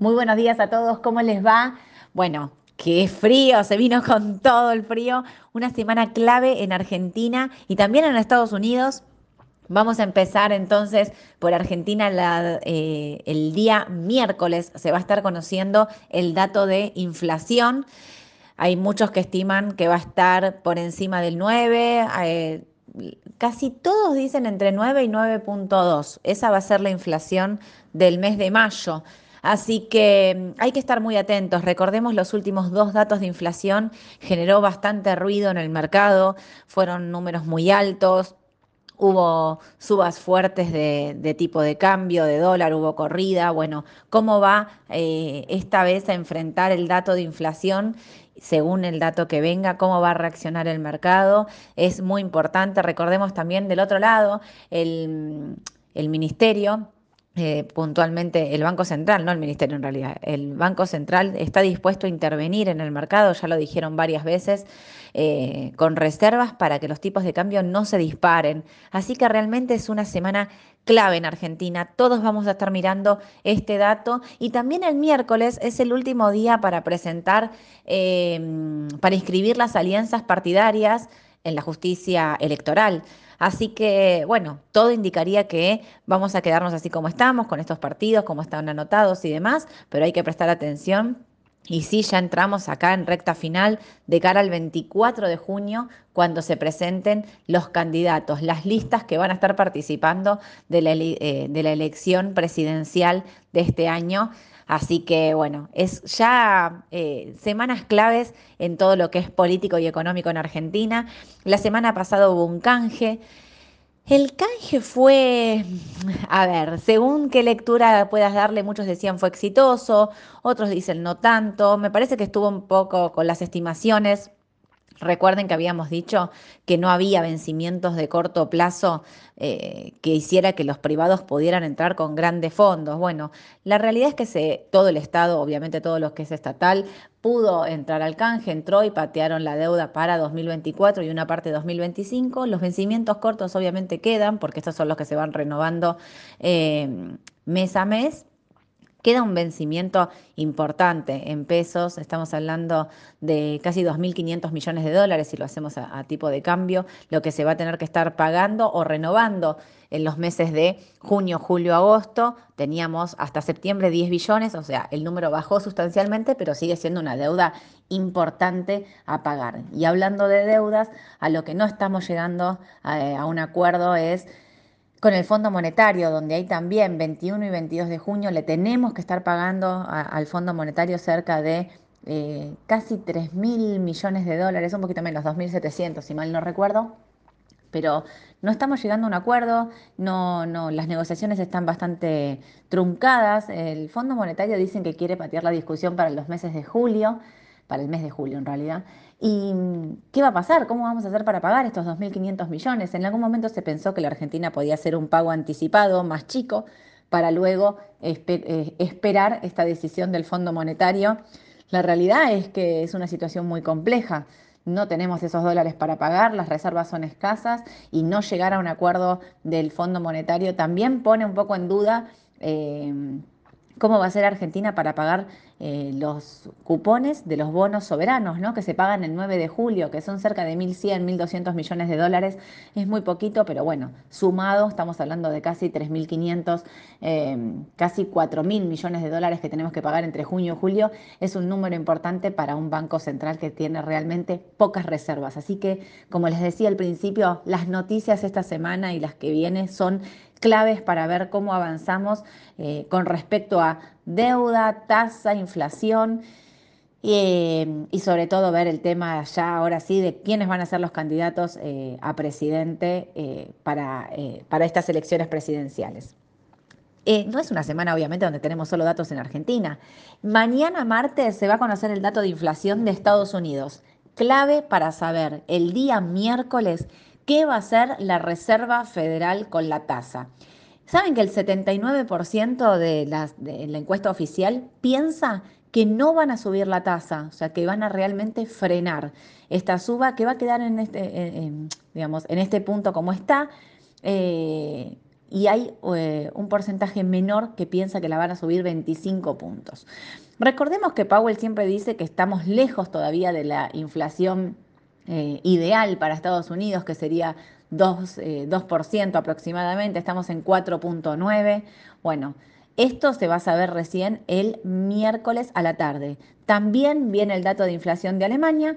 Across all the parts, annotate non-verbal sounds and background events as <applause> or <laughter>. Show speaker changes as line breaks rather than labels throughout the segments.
Muy buenos días a todos, ¿cómo les va? Bueno, qué frío, se vino <laughs> con todo el frío. Una semana clave en Argentina y también en Estados Unidos. Vamos a empezar entonces por Argentina eh, el día miércoles. Se va a estar conociendo el dato de inflación. Hay muchos que estiman que va a estar por encima del 9. Eh, casi todos dicen entre 9 y 9.2. Esa va a ser la inflación del mes de mayo. Así que mm, hay que estar muy atentos. Recordemos los últimos dos datos de inflación generó bastante ruido en el mercado, fueron números muy altos. Hubo subas fuertes de, tipo de cambio, de dólar, hubo corrida. Bueno, ¿cómo va eh, esta vez a enfrentar el dato de inflación según el dato que venga, cómo va a reaccionar el mercado. Es muy importante. Recordemos también del otro lado, el, el ministerio eh, puntualmente el Banco Central, no el Ministerio en realidad, el Banco Central está dispuesto a intervenir en el mercado, ya lo dijeron varias veces, eh, con reservas para que los tipos de cambio no se disparen. Así que realmente es una semana clave en Argentina. Todos vamos a estar mirando este dato y también el miércoles es el último día para presentar, eh, para inscribir las alianzas partidarias en la justicia electoral. Así que, bueno, todo indicaría que vamos a quedarnos así como estamos, con estos partidos, como están anotados y demás, pero hay que prestar atención y sí, ya entramos acá en recta final de cara al 24 de junio, cuando se presenten los candidatos, las listas que van a estar participando de la, eh, elección presidencial de este año. Así que bueno, es ya eh, semanas claves en todo lo que es político y económico en Argentina. La semana pasada hubo un canje. El canje fue, a ver, según qué lectura puedas darle, muchos decían fue exitoso, otros dicen no tanto. Me parece que estuvo un poco con las estimaciones Recuerden que habíamos dicho que no había vencimientos de corto plazo eh, que hiciera que los privados pudieran entrar con grandes fondos. Bueno, la realidad es que se, todo el Estado, obviamente todo lo que es estatal, pudo entrar al canje, entró y patearon la deuda para 2024 y una parte de 2025. Los vencimientos cortos obviamente quedan porque estos son los que se van renovando eh, mes a mes Queda un vencimiento importante en pesos, estamos hablando de casi 2.500 millones de dólares si lo hacemos a, tipo de cambio, lo que se va a tener que estar pagando o renovando en los meses de junio, julio, agosto. Teníamos hasta septiembre 10 billones, o sea, el número bajó sustancialmente, pero sigue siendo una deuda importante a pagar. Y hablando de deudas, a lo que no estamos llegando a un acuerdo es con el Fondo Monetario, donde hay también 21 y 22 de junio, le tenemos que estar pagando al Fondo Monetario cerca de eh, casi 3 mil millones de dólares, un poquito menos, 2.700 si mal no recuerdo, pero no estamos llegando a un acuerdo, no, no, las negociaciones están bastante truncadas, el Fondo Monetario dicen que quiere patear la discusión para los meses de julio, para el mes de julio en realidad. ¿Y qué va a pasar? ¿Cómo vamos a hacer para pagar estos 2.500 millones? En algún momento se pensó que la Argentina podía hacer un pago anticipado más chico para luego eh, esperar esta decisión del Fondo Monetario. La realidad es que es una situación muy compleja. No tenemos esos dólares para pagar, las reservas son escasas y no llegar a un acuerdo del Fondo Monetario también pone un poco en duda eh, cómo va a ser Argentina para pagar eh, los cupones de los bonos soberanos, ¿no? que se pagan el 9 de julio, que son cerca de 1.100, 1.200 millones de dólares. Es muy poquito, pero bueno, sumado estamos hablando de casi 3.500, eh, casi 4.000 millones de dólares que tenemos que pagar entre junio y julio. Es un número importante para un banco central que tiene realmente pocas reservas. Así que, como les decía al principio, las noticias esta semana y las que vienen son claves para ver cómo avanzamos eh, con respecto a deuda, tasa, inflación eh, y sobre todo ver el tema ya ahora sí de quiénes van a ser los candidatos eh, a presidente para, para estas elecciones presidenciales. no es una semana, obviamente, donde tenemos solo datos en Argentina. Mañana martes se va a conocer el dato de inflación de Estados Unidos. Clave para saber el día miércoles qué va a hacer la Reserva Federal con la tasa. ¿Saben que el 79% de la, encuesta oficial piensa que no van a subir la tasa, o sea, que van a realmente frenar esta suba, que va a quedar en este, digamos, en este punto como está. Eh, y hay eh, un porcentaje menor que piensa que la van a subir 25 puntos. Recordemos que Powell siempre dice que estamos lejos todavía de la inflación eh, ideal para Estados Unidos, que sería 2, 2% aproximadamente, estamos en 4.9. Bueno, esto se va a saber recién el miércoles a la tarde. También viene el dato de inflación de Alemania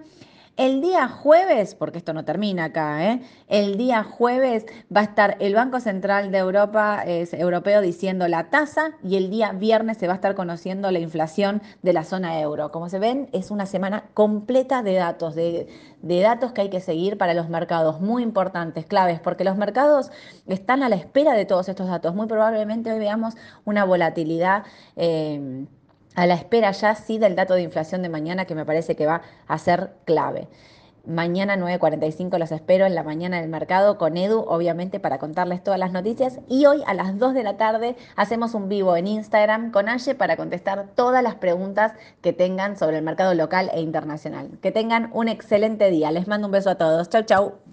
el día jueves, porque esto no termina acá, ¿eh? el día jueves va a estar el Banco Central de Europa, es, europeo, diciendo la tasa y el día viernes se va a estar conociendo la inflación de la zona euro. Como se ven, es una semana completa de datos, de, datos que hay que seguir para los mercados, muy importantes, claves, porque los mercados están a la espera de todos estos datos. Muy probablemente hoy veamos una volatilidad. Eh, a la espera ya sí del dato de inflación de mañana que me parece que va a ser clave. Mañana 9.45 los espero en la mañana del mercado con Edu, obviamente para contarles todas las noticias. Y hoy a las 2 de la tarde hacemos un vivo en Instagram con Aye para contestar todas las preguntas que tengan sobre el mercado local e internacional. Que tengan un excelente día. Les mando un beso a todos. Chau, chau.